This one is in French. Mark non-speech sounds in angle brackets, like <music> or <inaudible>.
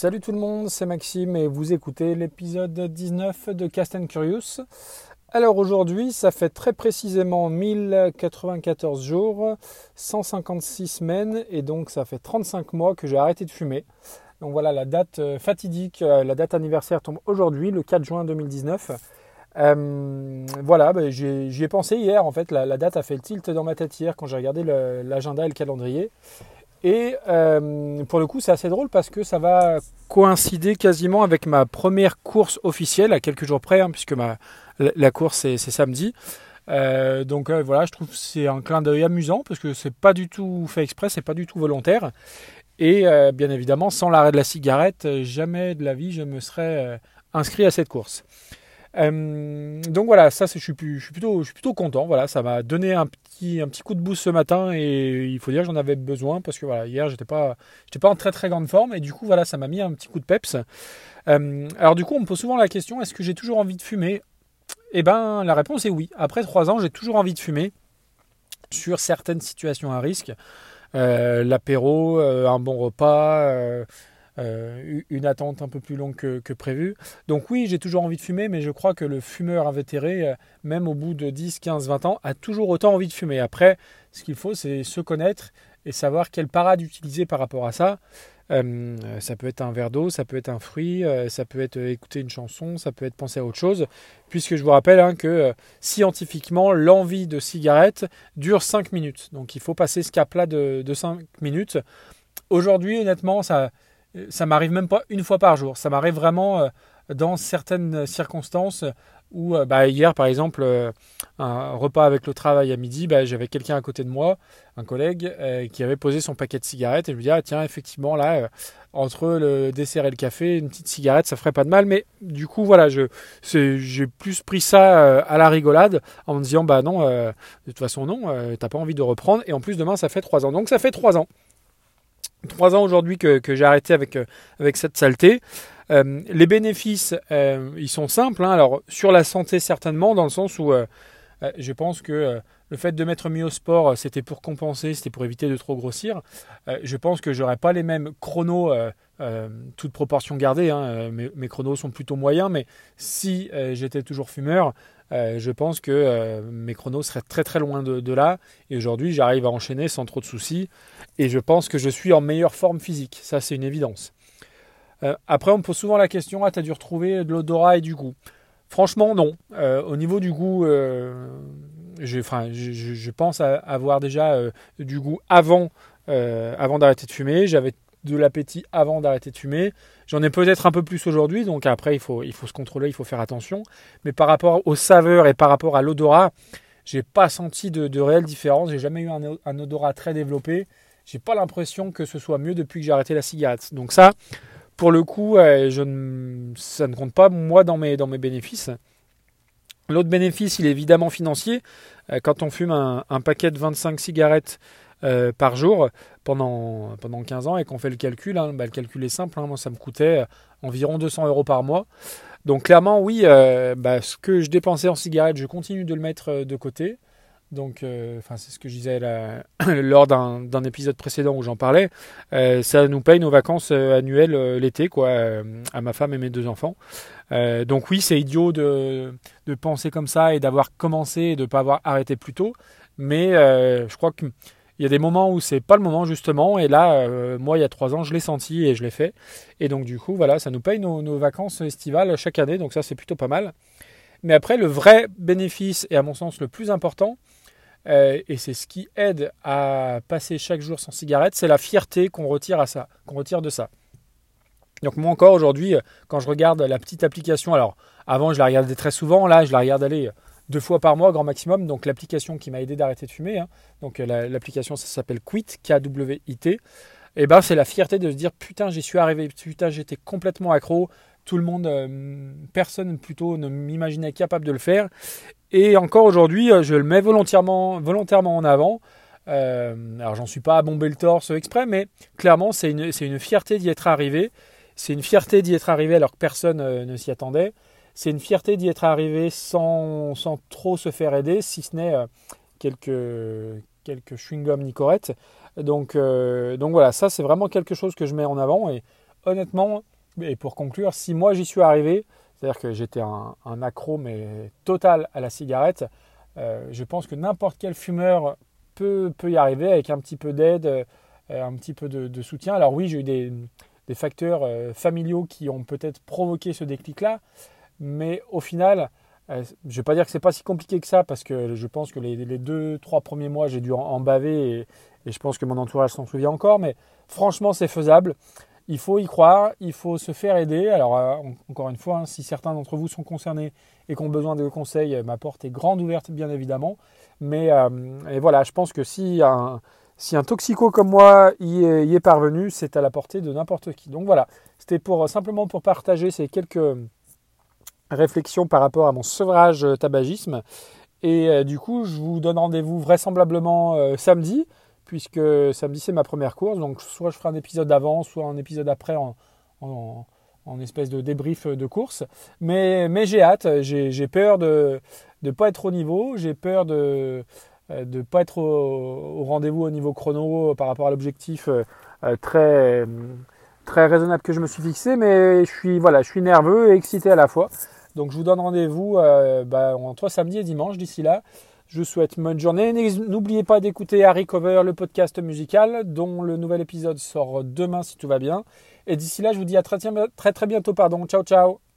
Salut tout le monde, c'est Maxime et vous écoutez l'épisode 19 de Cast and Curious. Alors aujourd'hui, ça fait très précisément 1094 jours, 156 semaines et donc ça fait 35 mois que j'ai arrêté de fumer. Donc voilà, la date euh, fatidique, euh, la date anniversaire tombe aujourd'hui, le 4 juin 2019. Euh, voilà, bah, j'y ai, pensé hier en fait, la, date a fait le tilt dans ma tête hier quand j'ai regardé l'agenda et le calendrier. Et euh, pour le coup, c'est assez drôle parce que ça va coïncider quasiment avec ma première course officielle à quelques jours près, hein, puisque la course c'est samedi. Euh, donc euh, voilà, je trouve que c'est un clin d'œil amusant parce que c'est pas du tout fait exprès, c'est pas du tout volontaire. Et bien évidemment, sans l'arrêt de la cigarette, jamais de la vie je me serais inscrit à cette course. Euh, donc voilà, ça je suis, je suis, plutôt, je suis plutôt content. Voilà, ça m'a donné un petit, un petit coup de boost ce matin et il faut dire j'en avais besoin parce que voilà, hier j'étais pas, j'étais pas en très très grande forme et du coup voilà, ça m'a mis un petit coup de peps. Euh, alors du coup, on me pose souvent la question est-ce que j'ai toujours envie de fumer? Eh ben, la réponse est oui. Après trois ans, j'ai toujours envie de fumer sur certaines situations à risque. Euh, l'apéro, un bon repas euh, une attente un peu plus longue que, prévu. Donc oui, j'ai toujours envie de fumer, mais je crois que le fumeur invétéré, euh, même au bout de 10, 15, 20 ans, a toujours autant envie de fumer. Après, ce qu'il faut, c'est se connaître et savoir quelle parade utiliser par rapport à ça. Euh, ça peut être un verre d'eau, ça peut être un fruit, ça peut être écouter une chanson, ça peut être penser à autre chose. Puisque je vous rappelle hein, que scientifiquement, l'envie de cigarette dure 5 minutes. Donc il faut passer ce cap-là de, de 5 minutes. Aujourd'hui, honnêtement, ça, ça m'arrive même pas une fois par jour. Ça m'arrive vraiment euh, dans certaines circonstances où, euh, bah, hier par exemple, euh, un repas avec le travail à midi, bah, j'avais quelqu'un à côté de moi, un collègue, qui avait posé son paquet de cigarettes et je me dis, ah tiens, effectivement, là, entre le dessert et le café, une petite cigarette, ça ferait pas de mal. Mais du coup, voilà, j'ai plus pris ça à la rigolade en me disant, bah non, de toute façon, non, t'as pas envie de reprendre. Et en plus, demain, ça fait trois ans. Donc ça fait trois ans trois ans aujourd'hui que, j'ai arrêté avec, euh, cette saleté. Euh, les bénéfices, euh, ils sont simples. Hein. Alors sur la santé certainement, dans le sens où je pense que le fait de mettre mis au sport, c'était pour compenser, c'était pour éviter de trop grossir. je pense que j'aurais pas les mêmes chronos, toute proportion gardée. Hein. Mes, mes, chronos sont plutôt moyens, mais si j'étais toujours fumeur, euh, je pense que euh, mes chronos seraient très très loin de, là. Et aujourd'hui, j'arrive à enchaîner sans trop de soucis. Et je pense que je suis en meilleure forme physique. Ça, c'est une évidence. Euh, après, on me pose souvent la question ah, tu as dû retrouver de l'odorat et du goût Franchement, non. au niveau du goût, je, pense avoir déjà du goût avant, avant d'arrêter de fumer. J'avais de l'appétit avant d'arrêter de fumer. J'en ai peut-être un peu plus aujourd'hui, donc après il faut, se contrôler, il faut faire attention. Mais par rapport aux saveurs et par rapport à l'odorat, j'ai pas senti de, réelle différence. J'ai jamais eu un, odorat très développé. J'ai pas l'impression que ce soit mieux depuis que j'ai arrêté la cigarette. Donc ça, pour le coup, ça ne compte pas moi dans mes bénéfices. L'autre bénéfice, il est évidemment financier. Euh, quand on fume un, paquet de 25 cigarettes euh, par jour pendant, pendant 15 ans et qu'on fait le calcul, hein, bah, le calcul est simple, hein, moi ça me coûtait euh, environ 200 euros par mois. Donc clairement oui, bah, ce que je dépensais en cigarettes, je continue de le mettre de côté. Donc, c'est ce que je disais <coughs> lors d'un épisode précédent où j'en parlais. ça nous paye nos vacances annuelles l'été, quoi, à ma femme et mes deux enfants. Donc oui, c'est idiot de, penser comme ça et d'avoir commencé et de ne pas avoir arrêté plus tôt. Mais je crois que il y a des moments où c'est pas le moment justement, et là, euh, moi, il y a trois ans, je l'ai senti et je l'ai fait. Et donc du coup, voilà, ça nous paye nos, vacances estivales chaque année, donc ça c'est plutôt pas mal. Mais après, le vrai bénéfice, et à mon sens le plus important, euh, et c'est ce qui aide à passer chaque jour sans cigarette, c'est la fierté qu'on retire à ça, qu'on retire de ça. Donc moi encore aujourd'hui, quand je regarde la petite application, alors avant je la regardais très souvent, là je la regarde aller deux fois par mois, grand maximum. Donc l'application qui m'a aidé d'arrêter de fumer, hein. donc euh, l'application ça s'appelle Quit, K-W-I-T. Et ben c'est la fierté de se dire putain j'y suis arrivé, putain j'étais complètement accro, tout le monde, euh, personne plutôt ne m'imaginait capable de le faire. Et encore aujourd'hui, euh, je le mets volontairement, volontairement en avant. alors j'en suis pas à bomber le torse exprès, mais clairement c'est une, une fierté d'y être arrivé. C'est une fierté d'y être arrivé alors que personne ne s'y attendait c'est une fierté d'y être arrivé sans, sans, trop se faire aider, si ce n'est euh, quelques, quelques chewing-gum Nicorette. Donc, euh, donc voilà, ça c'est vraiment quelque chose que je mets en avant et honnêtement, et pour conclure, si moi j'y suis arrivé, c'est-à-dire que j'étais un, accro mais total à la cigarette, euh, je pense que n'importe quel fumeur peut, peut, y arriver avec un petit peu d'aide, euh, un petit peu de, soutien. Alors oui, j'ai eu des, des facteurs euh, familiaux qui ont peut-être provoqué ce déclic-là, mais au final, je ne vais pas dire que c'est pas si compliqué que ça parce que je pense que les, deux, trois premiers mois, j'ai dû en, baver et, je pense que mon entourage s'en souvient encore. Mais franchement, c'est faisable. Il faut y croire, il faut se faire aider. Alors, euh, encore une fois, hein, si certains d'entre vous sont concernés et qui ont besoin de conseils, euh, ma porte est grande ouverte, bien évidemment. Mais euh, voilà, je pense que si un, si un toxico comme moi y est, parvenu, c'est à la portée de n'importe qui. Donc voilà, c'était pour, simplement pour partager ces quelques réflexions par rapport à mon sevrage tabagisme. Et du coup, je vous donne rendez-vous vraisemblablement samedi puisque samedi c'est ma première course, donc soit je ferai un épisode avant, soit un épisode après en, espèce de débrief de course. Mais j'ai hâte, j'ai peur de ne pas être au niveau, j'ai peur de ne pas être au, rendez-vous au niveau chrono par rapport à l'objectif euh, très, très raisonnable que je me suis fixé, mais je suis, voilà, je suis nerveux et excité à la fois. Donc je vous donne rendez-vous euh, bah, entre samedi et dimanche d'ici là. Je vous souhaite bonne journée. N'oubliez pas d'écouter Harry Cover, le podcast musical, dont le nouvel épisode sort demain si tout va bien. Et d'ici là, je vous dis à très très, très bientôt. Pardon. Ciao, ciao.